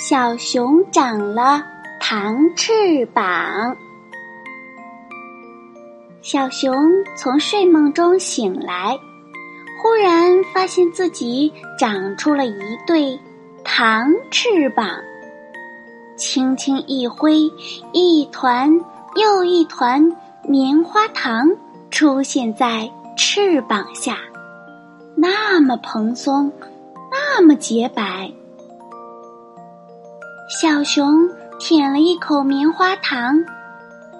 小熊长了糖翅膀。小熊从睡梦中醒来，忽然发现自己长出了一对糖翅膀，轻轻一挥，一团又一团棉花糖出现在翅膀下，那么蓬松，那么洁白。小熊舔了一口棉花糖，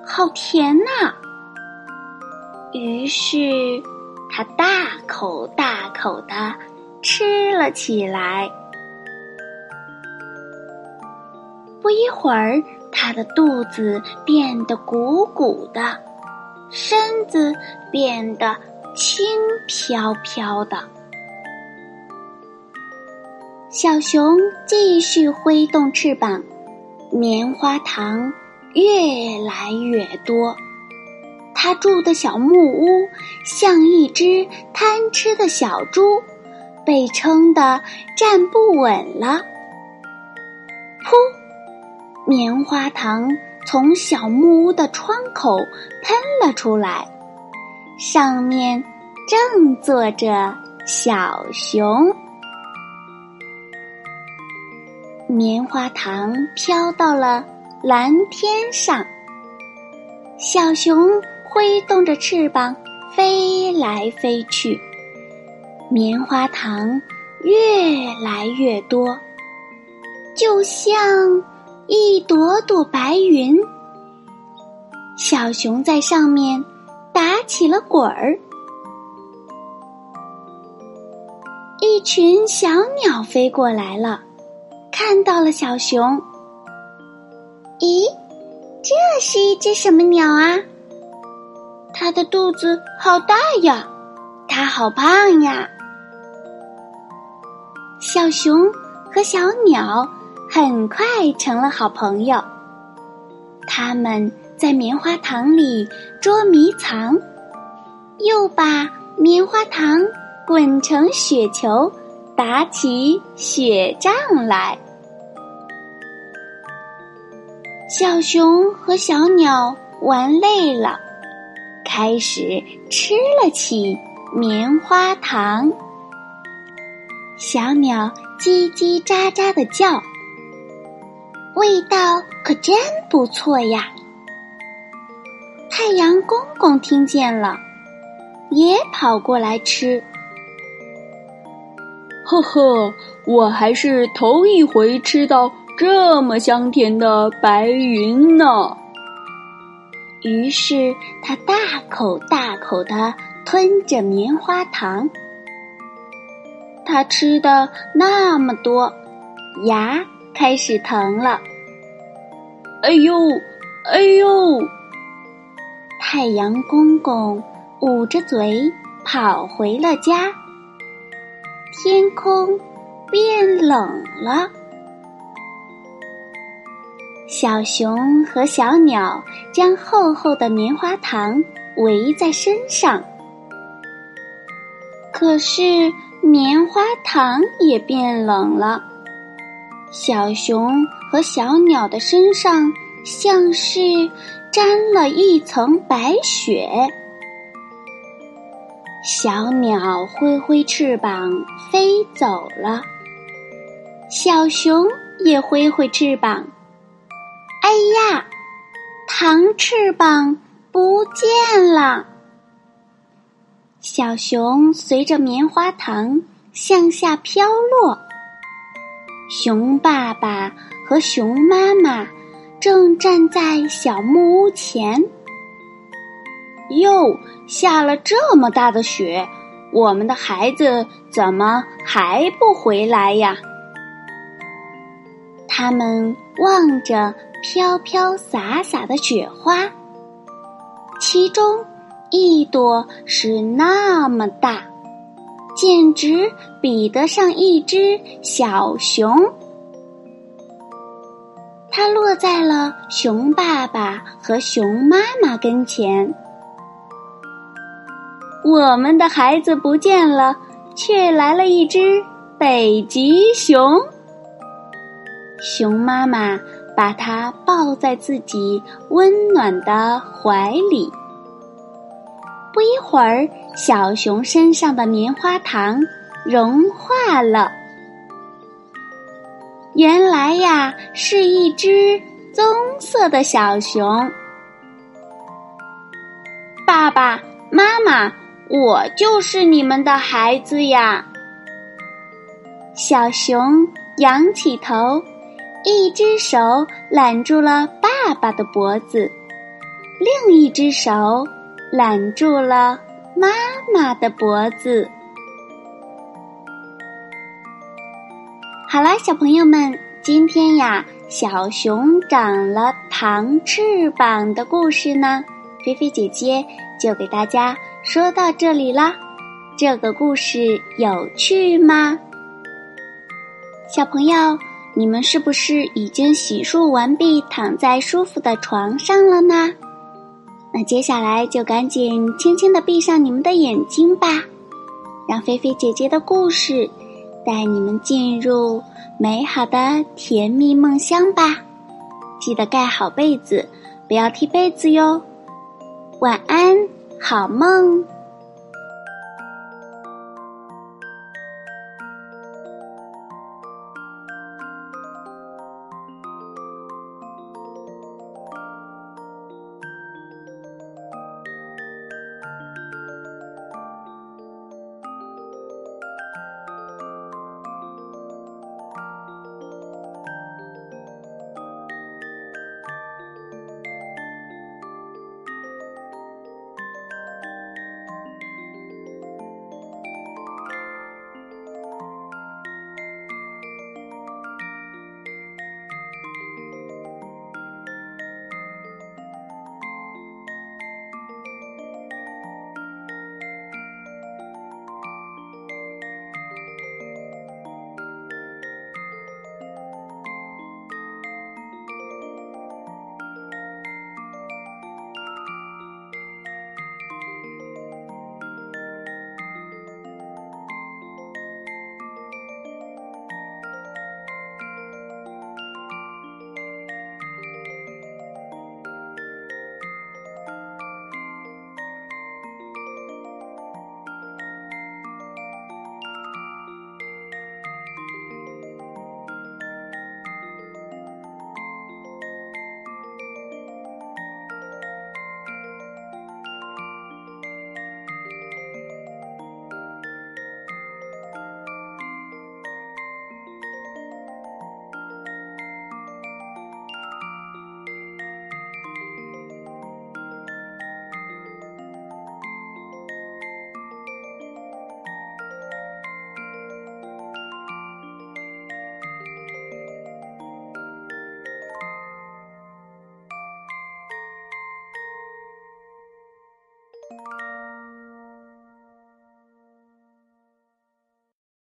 好甜呐！于是，它大口大口的吃了起来。不一会儿，它的肚子变得鼓鼓的，身子变得轻飘飘的。小熊继续挥动翅膀，棉花糖越来越多。他住的小木屋像一只贪吃的小猪，被撑得站不稳了。噗！棉花糖从小木屋的窗口喷了出来，上面正坐着小熊。棉花糖飘到了蓝天上，小熊挥动着翅膀飞来飞去，棉花糖越来越多，就像一朵朵白云。小熊在上面打起了滚儿，一群小鸟飞过来了。看到了小熊，咦，这是一只什么鸟啊？它的肚子好大呀，它好胖呀。小熊和小鸟很快成了好朋友，他们在棉花糖里捉迷藏，又把棉花糖滚成雪球，打起雪仗来。小熊和小鸟玩累了，开始吃了起棉花糖。小鸟叽叽喳喳的叫，味道可真不错呀。太阳公公听见了，也跑过来吃。呵呵，我还是头一回吃到。这么香甜的白云呢？于是他大口大口的吞着棉花糖。他吃的那么多，牙开始疼了。哎呦，哎呦！太阳公公捂着嘴跑回了家。天空变冷了。小熊和小鸟将厚厚的棉花糖围在身上，可是棉花糖也变冷了。小熊和小鸟的身上像是沾了一层白雪。小鸟挥挥翅膀飞走了，小熊也挥挥翅膀。哎呀，糖翅膀不见了！小熊随着棉花糖向下飘落。熊爸爸和熊妈妈正站在小木屋前。哟，下了这么大的雪，我们的孩子怎么还不回来呀？他们望着。飘飘洒洒的雪花，其中一朵是那么大，简直比得上一只小熊。它落在了熊爸爸和熊妈妈跟前。我们的孩子不见了，却来了一只北极熊。熊妈妈把它抱在自己温暖的怀里。不一会儿，小熊身上的棉花糖融化了。原来呀，是一只棕色的小熊。爸爸妈妈，我就是你们的孩子呀！小熊仰起头，一只手揽住了爸爸的脖子，另一只手揽住了妈妈的脖子。好啦，小朋友们，今天呀，小熊长了糖翅膀的故事呢，菲菲姐姐就给大家说到这里啦。这个故事有趣吗？小朋友，你们是不是已经洗漱完毕，躺在舒服的床上了呢？那接下来就赶紧轻轻的闭上你们的眼睛吧，让菲菲姐姐的故事。带你们进入美好的甜蜜梦乡吧！记得盖好被子，不要踢被子哟。晚安，好梦。